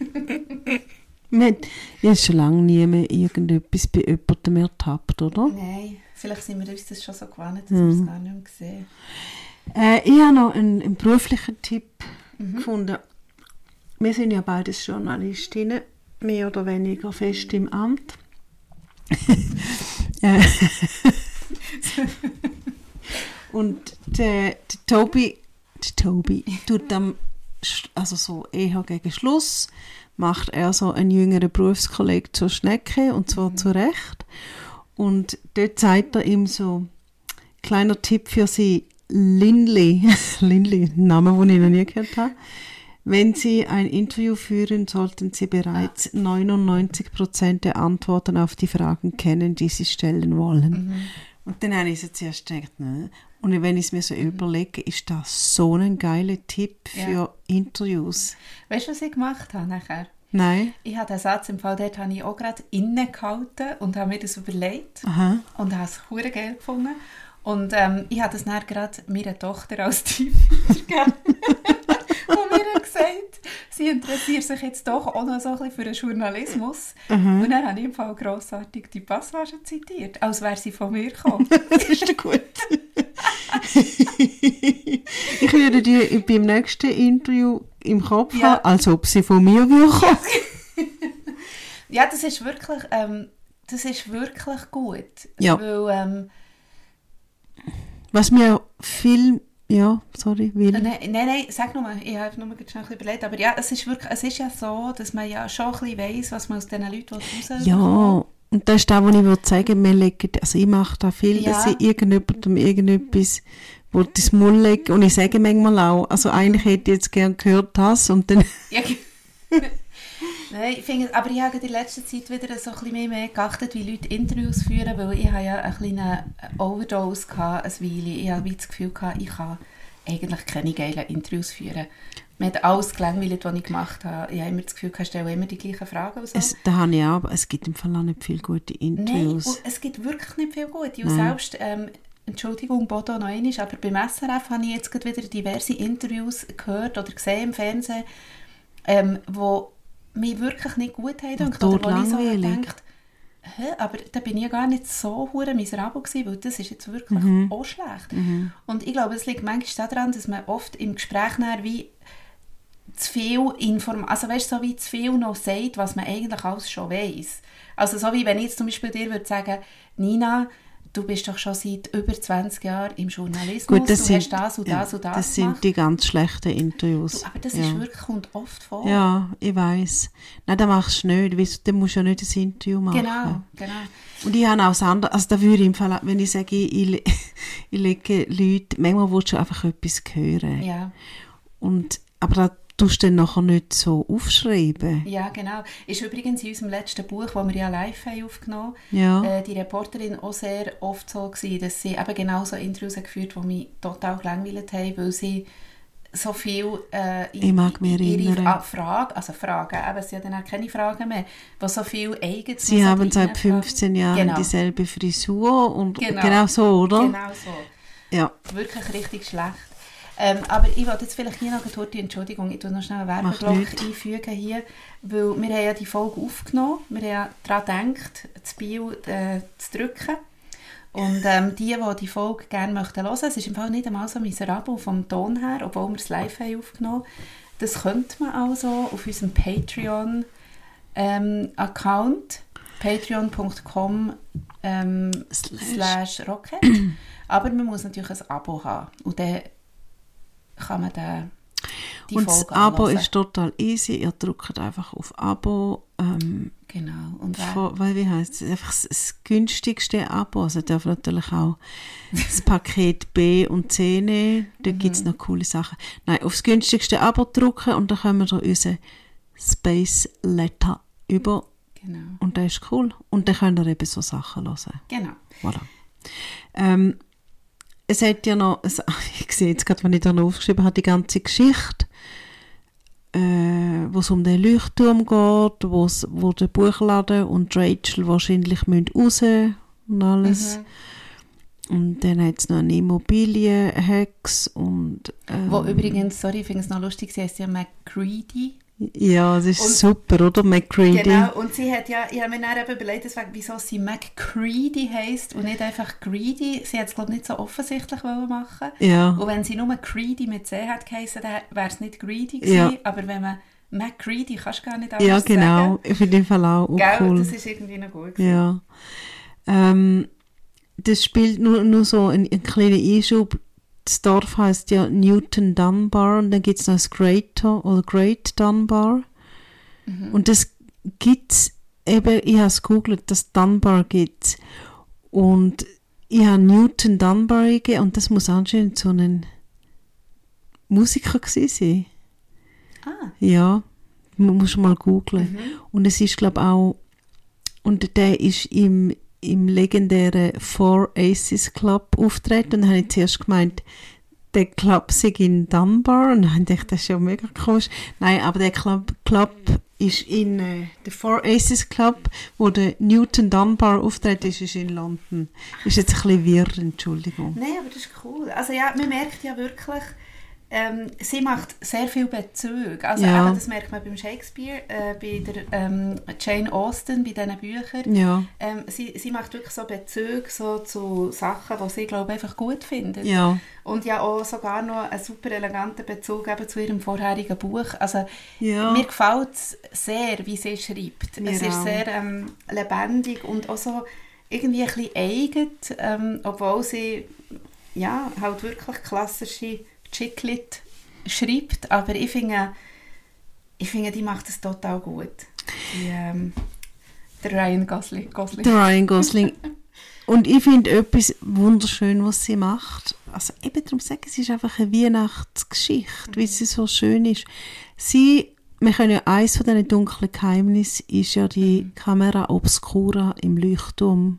Man- Ich habe schon lange nie mehr irgendetwas bei jemandem ertappt, oder? Nein, vielleicht sind wir uns das schon so gewohnt, dass Mhm. wir es gar nicht mehr sehen. Äh, ich habe noch einen, einen beruflichen Tipp Mhm. gefunden. Wir sind ja beides Journalistinnen, mehr oder weniger fest im Amt. Und der, der Tobi, der Tobi tut Sch- also so eher gegen Schluss, macht er so einen jüngeren Berufskollegen zur Schnecke und zwar zu Recht. Und dort zeigt er ihm so, kleiner Tipp für Sie, Lindley, Lindley, ein Name, den ich noch nie gehört habe. Wenn Sie ein Interview führen, sollten Sie bereits 99% der Antworten auf die Fragen kennen, die Sie stellen wollen. Und dann habe ich so zuerst gedacht, ne? Und wenn ich es mir so überlege, ist das so ein geiler Tipp für Ja. Interviews. Weißt du, was ich gemacht habe nachher? Nein. Ich habe den Satz im Fall, dort habe ich auch gerade innegehalten und habe mir das überlegt Aha. und habe es hure geil gefunden. Und ähm, ich habe das dann gerade meiner Tochter als Tipp gegeben. Und mir hat gesagt, sie interessiert sich jetzt doch auch noch so ein bisschen für den Journalismus. Und dann habe ich im Fall grossartig die Passage zitiert, als wäre sie von mir gekommen. das ist gut. ich würde die beim nächsten Interview im Kopf Ja. haben, als ob sie von mir kommen. ja, das ist wirklich, ähm, das ist wirklich gut. Ja. Weil, ähm, Was mir viel... Ja, sorry, will. Nein, nein, nein, sag nur mal, ich habe nur schnell ein bisschen überlegt, aber ja, es ist, wirklich, es ist ja so, dass man ja schon ein bisschen weiss, was man aus diesen Leuten rausbekommt. Ja, und das ist das, was ich würde sagen, also ich mache da viel, dass Ja. ich irgendjemandem irgendetwas wo das Maul lege und ich sage manchmal auch, also eigentlich hätte ich jetzt gerne gehört das und dann, Ja, ge- Nein, ich finde, aber ich habe in letzter Zeit wieder so ein bisschen mehr, mehr geachtet, wie Leute Interviews führen, weil ich habe ja eine kleine Overdose gehabt, eine Weile. Ich habe das Gefühl gehabt, ich kann eigentlich keine geilen Interviews führen. Mir hat alles gelangweilt, was ich gemacht habe. Ich habe immer das Gefühl, ich stelle immer die gleichen Fragen und so. es, da habe ich auch, aber es gibt im Fall auch nicht viele gute Nein, Interviews. und es gibt wirklich nicht viel Gute. Und Nein. selbst, ähm, Entschuldigung, Bodo noch einmal, aber beim SRF habe ich jetzt gerade wieder diverse Interviews gehört oder gesehen im Fernsehen, ähm, wo mich wirklich nicht gut haben gedacht, oder wo ich so Hä, aber da bin ich ja gar nicht so hure miserabel gewesen, weil das ist jetzt wirklich Mhm. auch schlecht. Und ich glaube, es liegt manchmal daran, dass man oft im Gespräch nachher wie zu viel Inform also weißt, so wie zu viel noch sagt, was man eigentlich alles schon weiß. Also so wie wenn ich jetzt zum Beispiel dir würde sagen, Nina, du bist doch schon seit über 20 Jahren im Journalismus, Gut, das du sind, hast das und ja, das und das, das gemacht. sind die ganz schlechten Interviews. Du, aber das ja. ist wirklich, kommt oft vor. Ja, ich weiß. Nein, das machst du nicht. Weißt, du, dann musst du ja nicht ein Interview machen. Genau, genau. Und ich habe auch das andere, also da würde ich im Fall, wenn ich sage, ich, ich, le- ich lege Leute, manchmal willst du einfach etwas hören. Ja. Und, aber da tust du dann nachher nicht so aufschreiben. Ja, genau. Ist übrigens in unserem letzten Buch, das wir ja live haben aufgenommen Ja. äh, die Reporterin auch sehr oft so gewesen, dass sie eben genau so Interviews hat geführt die mich total gelangweilt haben, weil sie so viel äh, Ich mag mich ihre Fragen, also Fragen, eben, sie hat dann auch keine Fragen mehr, die so viel eigens Sie haben seit 15 Jahren Genau. dieselbe Frisur und Genau. genau, so, oder? Genau so. Ja. Wirklich richtig schlecht. Ähm, aber ich wollte jetzt vielleicht hier noch kurz Entschuldigung, ich tue noch schnell einen Werbeblock einfügen hier, weil wir haben ja die Folge aufgenommen, wir haben ja daran gedacht, das Bio äh, zu drücken. Und ähm, die, die die Folge gerne möchten hören, es ist im Fall nicht einmal so miserabel vom Ton her, obwohl wir es live haben aufgenommen Das könnte man also auf unserem Patreon ähm, Account patreon.com ähm, Slash. slash rocket. Aber man muss natürlich ein Abo haben. Und dann kann man dann die und das Folge Abo anhören. ist total easy. Ihr drückt einfach auf Abo. Ähm, Genau. Und von, weil, wie heisst es? Einfach das, das günstigste Abo. Also darf natürlich auch das Paket B und C nehmen. Da Mhm. gibt es noch coole Sachen. Nein, aufs günstigste Abo drücken und dann können wir unseren Space Letter über. genau. Und das ist cool. Und dann könnt ihr eben so Sachen hören. Genau. Voilà. Ähm, es hat ja noch, es, ich sehe jetzt gerade, wenn ich da noch aufgeschrieben habe, die ganze Geschichte, äh, wo es um den Leuchtturm geht, wo's, wo der Buchladen und Rachel wahrscheinlich müssen raus und alles. Mhm. Und dann hat es noch eine Immobilienhex und ähm, Wo übrigens, sorry, ich finde es noch lustig, sie heißt ja McCready. Ja, das ist Und- super, oder? McCready. Genau, und sie hat ja, ich habe mir dann eben überlegt, deswegen, wieso sie McCready heisst und nicht einfach Greedy. Sie hat es, glaube ich, nicht so offensichtlich wollen machen Ja. Und wenn sie nur Greedy mit C hat geheißen, dann wäre es nicht Greedy gewesen. Ja. Aber wenn man McCready, kannst du gar nicht anders Ja, genau. sagen. Finde den Fall auch, auch Gell, cool. das ist irgendwie noch gut gewesen. Ja. Ähm, das spielt nur, nur so ein, ein kleiner Einschub. Das Dorf heißt ja Newton Dunbar und dann gibt es noch das Greater oder Great Dunbar. Und das gibt es eben, ich habe es gegoogelt, das Dunbar gibt es. Und ich habe Newton Dunbar eingegeben und das muss anscheinend so ein Musiker gewesen sein. Ah, Ja, man muss mal googlen. Und es ist, glaube auch, und der ist im, im legendären Four Aces Club auftreten. Und dann habe ich zuerst gemeint, der Club sei in Dunbar. Und dann dachte ich, das ist ja mega komisch. Nein, aber der Club, Club ist in äh, der Four Aces Club, wo der Newton Dunbar auftritt, ist, ist in London. Ist jetzt ein bisschen wirr, Entschuldigung. Nein, aber das ist cool. Also ja, man merkt ja wirklich, ähm, sie macht sehr viel Bezüge. Also Ja. eben, das merkt man beim Shakespeare, äh, bei der ähm, Jane Austen, bei diesen Büchern. Ja, Ähm, sie, sie macht wirklich so Bezüge so zu Sachen, die sie, glaube einfach gut findet. ja, Und ja auch sogar noch einen super eleganten Bezug eben zu ihrem vorherigen Buch. Also ja. mir gefällt es sehr, wie sie schreibt. Mir es ist auch. sehr ähm, lebendig und auch so irgendwie ein bisschen eigen, ähm, obwohl sie ja, halt wirklich klassische Chicklit schreibt. Aber ich finde, ich finde, die macht es total gut. Die, ähm, der Ryan Gosling. Gosling. Der Ryan Gosling. Und ich finde etwas wunderschön, was sie macht. Also eben darum sagen, es ist einfach eine Weihnachtsgeschichte, weil sie so schön ist. Sie, wir können ja eins von diesen dunklen Geheimnissen ist ja die Kamera obscura im Leuchtturm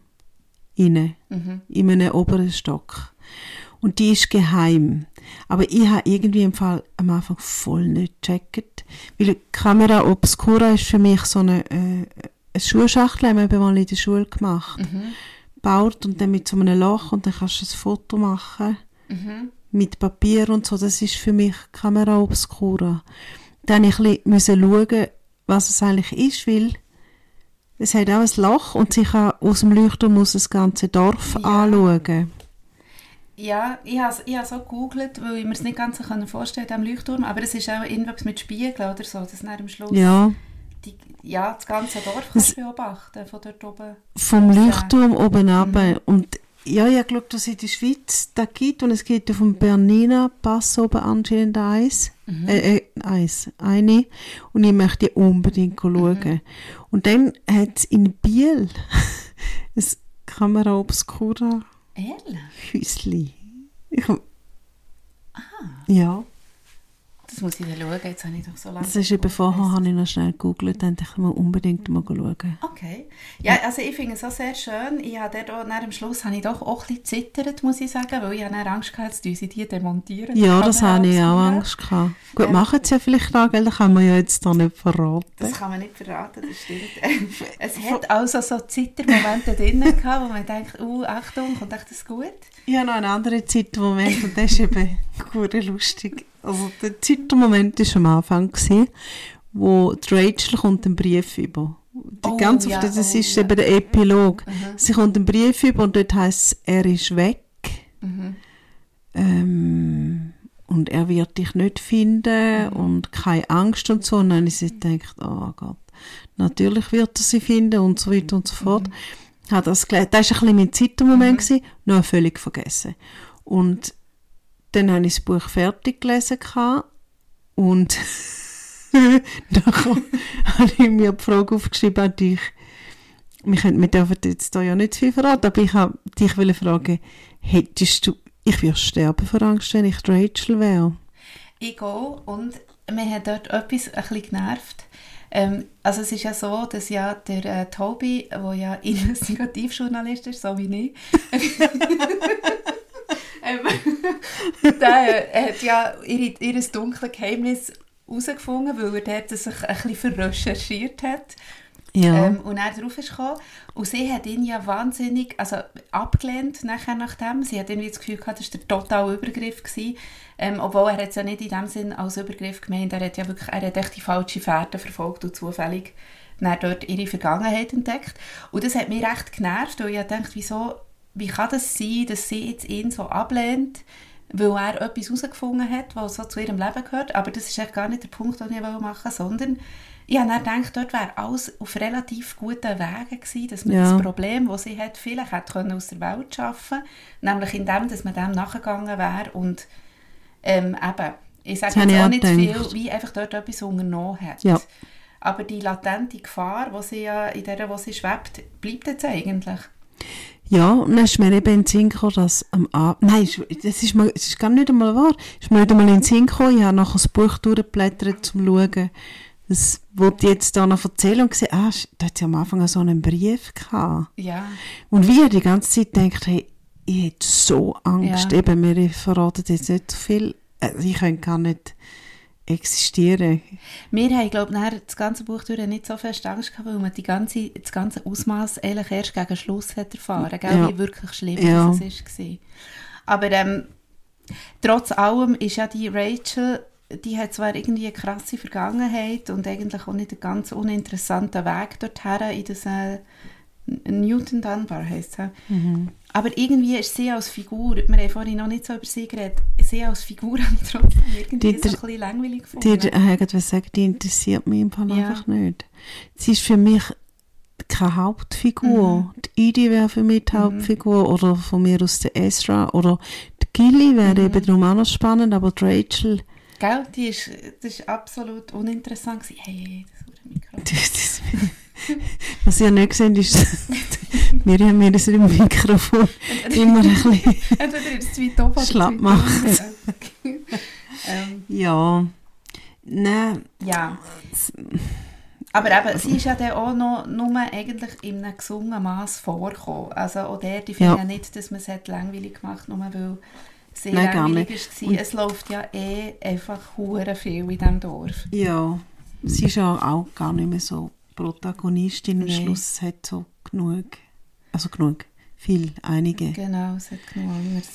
inne, Mhm. in einem oberen Stock. Und die ist geheim. Aber ich habe irgendwie im Fall am Anfang voll nicht gecheckt. Weil Kamera obscura ist für mich so eine, äh, eine Schuhschachtel, haben wir mal in der Schule gemacht. Baut und dann mit so einem Loch und dann kannst du ein Foto machen. Mhm. Mit Papier und so. Das ist für mich Kamera obscura. Dann ich ein bisschen schauen, was es eigentlich ist, weil es hat auch ein Loch und sie kann aus dem Leuchtturm aus das ganze Dorf Ja. anschauen. Ja, ich habe ich habe so gegoogelt, weil ich mir es nicht ganz so vorstellen konnte, am Leuchtturm, aber es ist auch irgendwas mit Spiegeln oder so, dass dann am Schluss Ja. die, ja, das ganze Dorf kannst du beobachten, von dort oben. vom Ja. Leuchtturm oben runter. Und ja, ich habe geschaut, dass es in der Schweiz da gibt und es gibt auf dem Bernina Pass oben anscheinend eins. Äh, äh, eins, eine. Und ich möchte unbedingt schauen. Und dann hat es in Biel ein Kamera Obscura Ehrlich? Häusli. Ich, Ja, Das muss ich dann schauen, jetzt habe ich doch so lange... das ist eben vorher, habe ich noch schnell gegoogelt, dann ich unbedingt mal schauen. Okay. Ja, also ich finde es auch sehr schön. Ich habe dort dann am Schluss habe ich doch auch ein bisschen zittert, muss ich sagen, weil ich habe Angst gehabt, dass sie die demontieren. Ja, die das habe ich auch. Angst gehabt. Gut, Ähm, machen sie ja vielleicht auch, gell? Das kann man ja jetzt da nicht verraten. Das kann man nicht verraten, das stimmt. es hat also so Zittermomente drin gehabt, wo man denkt, uh, Achtung, kommt echt das gut? Ich habe noch einen anderen Zeitmoment und das ist eben gut lustig. Also der Zeitmoment war am Anfang, gewesen, wo die Rachel kommt einen Brief über. Die Oh, ganze ja, das oh, ist ja. eben der Epilog. Mhm. Sie kommt einen Brief über und dort heißt es, er ist weg. Mhm. Ähm, und er wird dich nicht finden Mhm. und keine Angst und so. Und dann habe ich gedacht, oh Gott, natürlich wird er sie finden und so weiter und so fort. Hat das gelesen. Das war ein bisschen mein Zeitmoment, gewesen, noch völlig vergessen. Und dann habe ich das Buch fertig gelesen und dann habe ich mir die Frage aufgeschrieben an dich. Wir, können, wir dürfen jetzt da ja nicht zu viel verraten, aber ich habe dich fragen, hättest du, ich würde sterben vor Angst, wenn ich Rachel wäre. Ich gehe und mir hat dort etwas ein genervt. Ähm, also es ist ja so, dass ja der äh, Toby, der ja Investigativjournalist ist, so wie ich, ähm, der äh, hat ja ihr, ihr dunkles Geheimnis herausgefunden, weil er dort sich ein bisschen verrecherchiert hat. Ja. Ähm, und er darauf ist gekommen. Und sie hat ihn ja wahnsinnig also abgelehnt nachher nach dem. Sie hat irgendwie das Gefühl gehabt, das war der totale Übergriff. Gewesen. Ähm, obwohl er hat es ja nicht in dem Sinn als Übergriff gemeint. Er hat ja wirklich er hat echt die falsche Fährte verfolgt und zufällig dann dort ihre Vergangenheit entdeckt. Und das hat mich recht genervt, weil ich dachte, wieso, wie kann das sein, dass sie jetzt ihn so ablehnt, weil er etwas herausgefunden hat, was so zu ihrem Leben gehört. Aber das ist echt gar nicht der Punkt, den ich machen wollte, sondern ich habe gedacht, dort wäre alles auf relativ guten Wegen gewesen, dass man Ja. das Problem, das sie hat, vielleicht hätte können aus der Welt schaffen nämlich indem, dass man dem nachgegangen wäre und ähm, eben, ich sage jetzt auch nicht zu viel, gedacht. wie einfach dort etwas unternommen hat. Ja. Aber die latente Gefahr, die sie ja in der, wo sie schwebt, bleibt jetzt eigentlich. Ja, und dann ist mir eben in den Sinn gekommen, dass am Abend, nein, es- das ist, mir, es ist gar nicht einmal wahr, ist mir nicht einmal in den Sinn gekommen, ich habe nachher das Buch durchgeblättert, um zu schauen, das wollte ich jetzt da noch erzählen und gesehen, ah, da hat sie am Anfang so einen Brief gehabt. Ja. Und wie die ganze Zeit denkt, hey, ich hätte so Angst, Ja. eben, wir verraten jetzt nicht so viel, also ich könnte gar nicht, existieren. Wir haben, glaube ich, das ganze Buch durch nicht so fest Angst gehabt, weil man die ganze, das ganze Ausmaß eigentlich erst gegen Schluss hat erfahren, gell, Ja. wie wirklich schlimm Ja. das war. Aber ähm, trotz allem ist ja die Rachel, die hat zwar irgendwie eine krasse Vergangenheit und eigentlich auch nicht einen ganz uninteressanten Weg dorthin in das äh, Newton Dunbar heisst es. Mhm. Aber irgendwie ist sie als Figur, wir haben vorhin noch nicht so über sie geredet, sie als Figur habe ich trotzdem irgendwie Die so ein bisschen langweilig gefunden. Die, ich wollte gerade sagen, die interessiert mich im Fall Ja. einfach nicht. Sie ist für mich keine Hauptfigur. Die Edie wäre für mich die Hauptfigur oder von mir aus der Ezra oder die Gilly wäre eben darum auch noch spannend, aber die Rachel, Gell, die ist, das ist absolut uninteressant. Hey, hey, das ist ein Mikro. das, das, was ihr nicht gesehen ist, wir haben mir das im Mikrofon immer ein bisschen, Entweder Schlapp zu weit macht. unten. ähm, ja, nein, ja. Aber eben, sie ist ja dann auch noch nur eigentlich in einem gesungenen Maß vorgekommen. Also auch der, die finden ja nicht, dass man es hat langweilig gemacht nur weil es sehr Nein, langweilig war. Es läuft ja eh einfach hure viel in diesem Dorf. ja, sie ist ja auch gar nicht mehr so Protagonistin. Am. Schluss hat so genug, also genug, viel, einige. Genau, es hat genug anderes.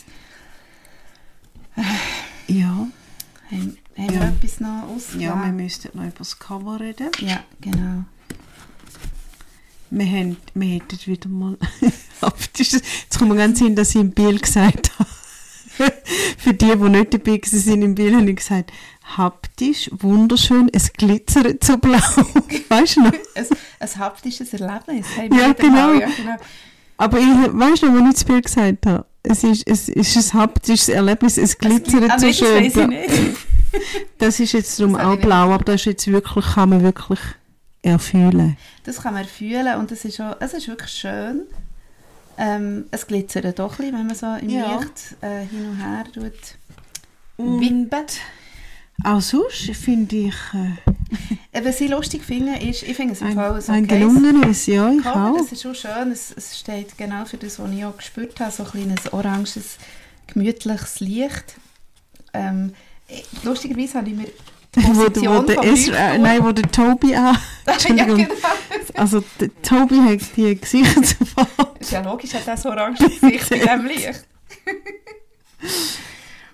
Ja, Haben, haben wir Ja. etwas noch ja, wir ausgelassen? müssten noch über das Cover reden. Ja, genau. Wir, haben, wir hätten wieder mal... Jetzt kommt mir ganz hin, dass ich im Biel gesagt habe. Für die, die nicht dabei waren im Biel, habe ich gesagt, haptisch, wunderschön, es glitzert so blau. weißt du noch? Ein, ein haptisches Erlebnis. wir Ja, wieder mal, genau. Ja, genau. Aber ich, weißt du noch, als ich das Bild gesagt habe? Es ist, es ist ein haptisches Erlebnis, es glitzert Ah, so das schön nicht. Das ist jetzt darum Das auch blau, aber das ist jetzt wirklich, kann man wirklich erfühlen. Das kann man fühlen und es ist, auch, es ist wirklich schön. Ähm, es glitzert doch ein bisschen, wenn man so im Ja. Licht äh, hin und her tut. Und Wippen. auch sonst finde ich Äh, Was ich lustig finde, ist, ich finde es im ein, Fall so ein okay. gelungenes, ja, ich Cover, auch. das ist schon schön. Es, es steht genau für das, was ich auch gespürt habe. So ein kleines oranges, gemütliches Licht. Ähm, äh, lustigerweise habe ich mir die Position wo der Ezra, äh, nein, wo der Tobi an. ja, genau. Also der Tobi hat die Gesichtsfarbe. Ist ja logisch, hat er so orange Gesicht bei diesem Licht.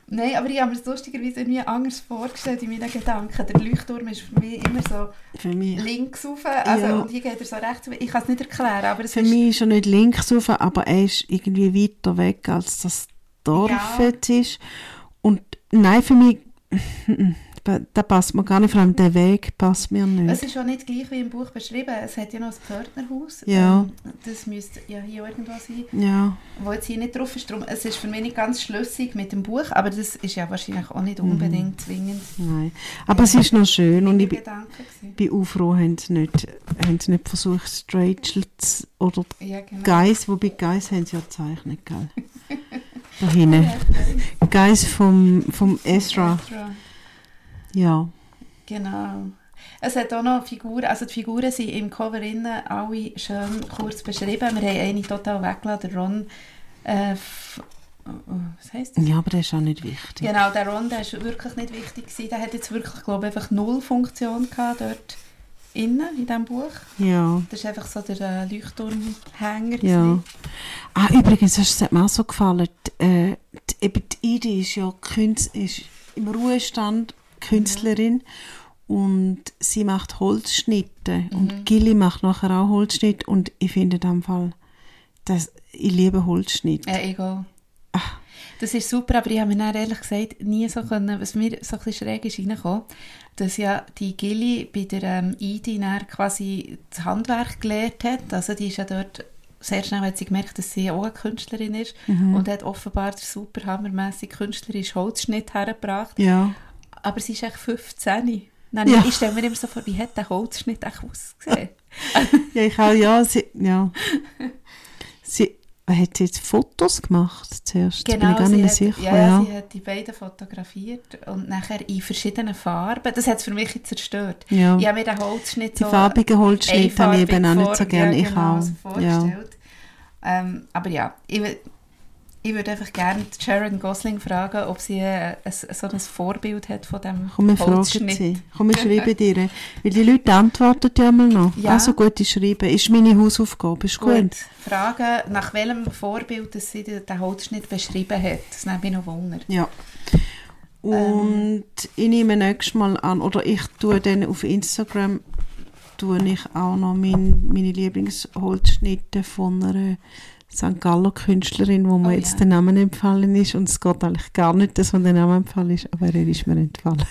Nein, aber ich habe mir das lustigerweise irgendwie anders vorgestellt in meinen Gedanken. Der Leuchtturm ist für mich immer so mich, links rauf, also, Ja. und hier geht er so rechts. Ich kann es nicht erklären, aber es für ist... mich ist er nicht links rauf, aber er ist irgendwie weiter weg, als das Dorf Ja. jetzt ist. Und nein, für mich, da, passt mir gar nicht, vor allem der Weg passt mir nicht. Es ist auch nicht gleich wie im Buch beschrieben. Es hat ja noch ein Pförtnerhaus. Ja. Ähm, das müsste ja hier irgendwo sein, ja, wo jetzt hier nicht drauf ist. Darum, es ist für mich nicht ganz schlüssig mit dem Buch, aber das ist ja wahrscheinlich auch Mhm. nicht unbedingt zwingend nein. Aber es ist noch schön und ich bin, bin auch froh, haben sie nicht, haben sie nicht versucht, Rachel zu, oder Ja, genau. Guys, wobei Guys haben sie ja gezeichnet, gell? Da hinten. Guys vom, vom Ezra, Ezra. Ja. Genau. Es hat auch noch Figuren, also die Figuren sind im Cover innen alle schön kurz beschrieben. Wir haben eine total weggelassen, der Ron, äh, was heisst das? Ja, aber das ist auch nicht wichtig. Genau, der Ron, der ist wirklich nicht wichtig gewesen. Der hat jetzt wirklich, glaube ich, einfach null Funktion gehabt dort innen, in diesem Buch. Ja. Das ist einfach so der äh, Leuchtturmhänger. Ja. Ah, übrigens, das hat mir auch so gefallen. Die, äh, die, eben die Idi ist ja Künst, ist im Ruhestand Künstlerin und sie macht Holzschnitte und Gilly macht nachher auch Holzschnitt und ich finde in Fall, dass ich liebe Holzschnitt. Äh, egal. Das ist super, aber ich habe mir dann ehrlich gesagt nie so können, was mir so ein bisschen schräg ist reingekommen, dass ja die Gilly bei der ähm, Idi quasi das Handwerk gelernt hat. Also die ist ja dort sehr schnell hat sie gemerkt, dass sie auch eine Künstlerin ist und hat offenbar den super hammermässig künstlerischen Holzschnitt hergebracht. Ja. Aber sie ist echt 15. Nein, Ja. Ich stelle mir immer so vor, wie hat der Holzschnitt echt ausgesehen? Ja, ich auch, ja, sie, ja. Sie, hat sie jetzt Fotos gemacht zuerst? Bin ich gar nicht mehr Genau, sie hat, sicher. ja, ja. sie hat die beiden fotografiert und nachher in verschiedenen Farben. Das hat es für mich jetzt zerstört. Ja. Ich habe mir den Holzschnitt Die so farbigen Holzschnitte habe ich eben auch nicht so gerne. ja, ich genau, auch. so ja. vorgestellt. Ähm, aber ja, ich, Ich würde einfach gerne Sharon Gosling fragen, ob sie äh, ein, so ein Vorbild hat von dem Komm, wir fragen sie. Komm, wir schreiben dir. Weil die Leute antworten ja mal noch. Ja. Also gut, ich schreibe. Ist meine Hausaufgabe. Ist gut. Gut. Fragen, nach welchem Vorbild dass sie den Holzschnitt beschrieben hat. Das nimmt mich noch Wunder. Ja. Und ich nehme nächstes Mal an, oder ich tue dann auf Instagram tue ich auch noch mein, meine Lieblingsholzschnitte von einer St. Galler Künstlerin, wo mir Oh jetzt ja. der Name entfallen ist. Und es geht eigentlich gar nicht, dass mir der Name entfallen ist, aber er ist mir entfallen.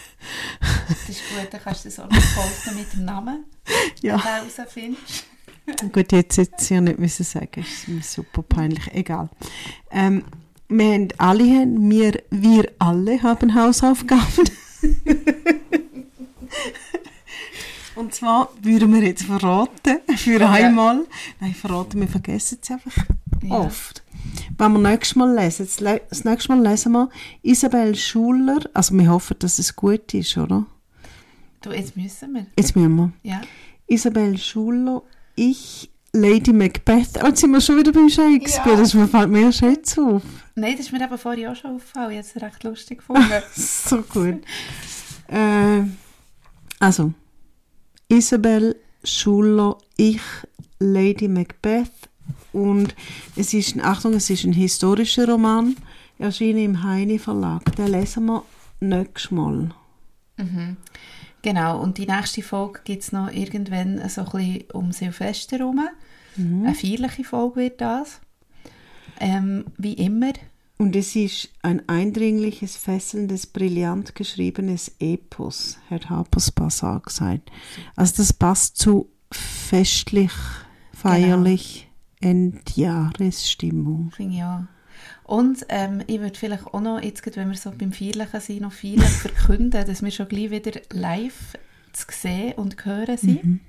Das ist gut, dann kannst du das auch noch posten mit dem Namen, Ja. wenn du herausfindest. Gut, jetzt hätte ich ja nicht müssen sagen, ist mir super peinlich. Egal. Ähm, wir haben alle, wir, wir alle haben Hausaufgaben. Und zwar würden wir jetzt verraten, für ja. einmal, nein, verraten, wir vergessen es einfach Ja. oft. Wenn wir nächstes Mal lesen, das, le- das nächste Mal lesen wir Isabel Schuller, also wir hoffen, dass es gut ist, oder? Du, jetzt müssen wir. Jetzt müssen wir. Ja. Isabel Schuller, ich, Lady Macbeth. Oh, jetzt sind wir schon wieder beim Shakespeare. Ja. Das fällt mir erst jetzt auf. Nein, das ist mir eben vorher auch schon aufgefallen. Es recht lustig gefunden. So gut. Äh, also, Isabel Schuller, ich, Lady Macbeth. Und es ist, ein- Achtung, es ist ein historischer Roman, erschienen im Heine Verlag. Den lesen wir nächstes Mal. Mhm. Genau, und die nächste Folge gibt es noch irgendwann so ein bisschen um Silvester herum. Mhm. Eine feierliche Folge wird das. Ähm, wie immer. Und es ist ein eindringliches, fesselndes, brillant geschriebenes Epos, hat Harper's Bazaar gesagt. Also das passt zu festlich, feierlich, Endjahresstimmung. Auch. Und ähm, ich würde vielleicht auch noch, jetzt wenn wir so beim Feierlichen sind, noch feierlich verkünden, dass wir schon gleich wieder live zu sehen und hören sind.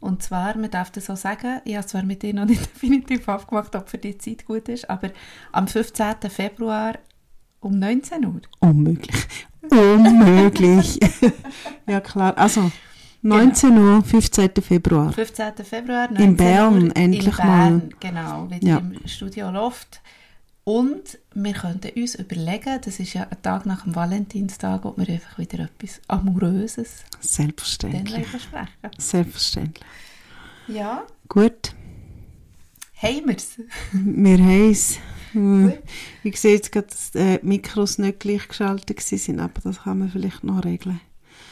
Und zwar, man darf das so sagen, ich habe zwar mit dir noch nicht definitiv abgemacht, ob für die Zeit gut ist, aber am 15. Februar um 19 Uhr. Unmöglich. Unmöglich. ja klar, also 19 Uhr, 15. Februar. 15. Februar, In 19 Bern, Uhr, endlich in Bern, mal. Genau, wieder Ja. im Studio Loft. Und wir könnten uns überlegen, das ist ja ein Tag nach dem Valentinstag, ob wir einfach wieder etwas Amoröses Selbstverständlich. besprechen. Selbstverständlich. Ja, Gut, haben wir es. wir haben es. Ich sehe jetzt gerade, dass die Mikros nicht gleichgeschaltet sind, aber das kann man vielleicht noch regeln.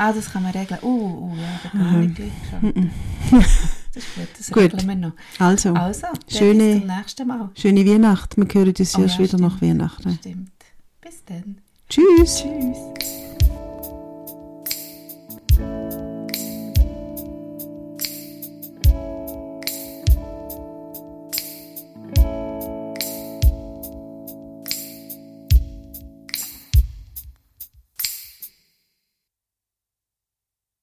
Ah, das kann man regeln. Oh, oh ja, da gar nicht durchgeschaut. Das ist gut, das Gut. regeln wir noch. Also, Also, Schöne- bis zum nächsten Mal. schöne Weihnachten. Wir hören uns Oh erst ja, wieder nach stimmt. Weihnachten. Stimmt. Bis dann. Tschüss. Tschüss.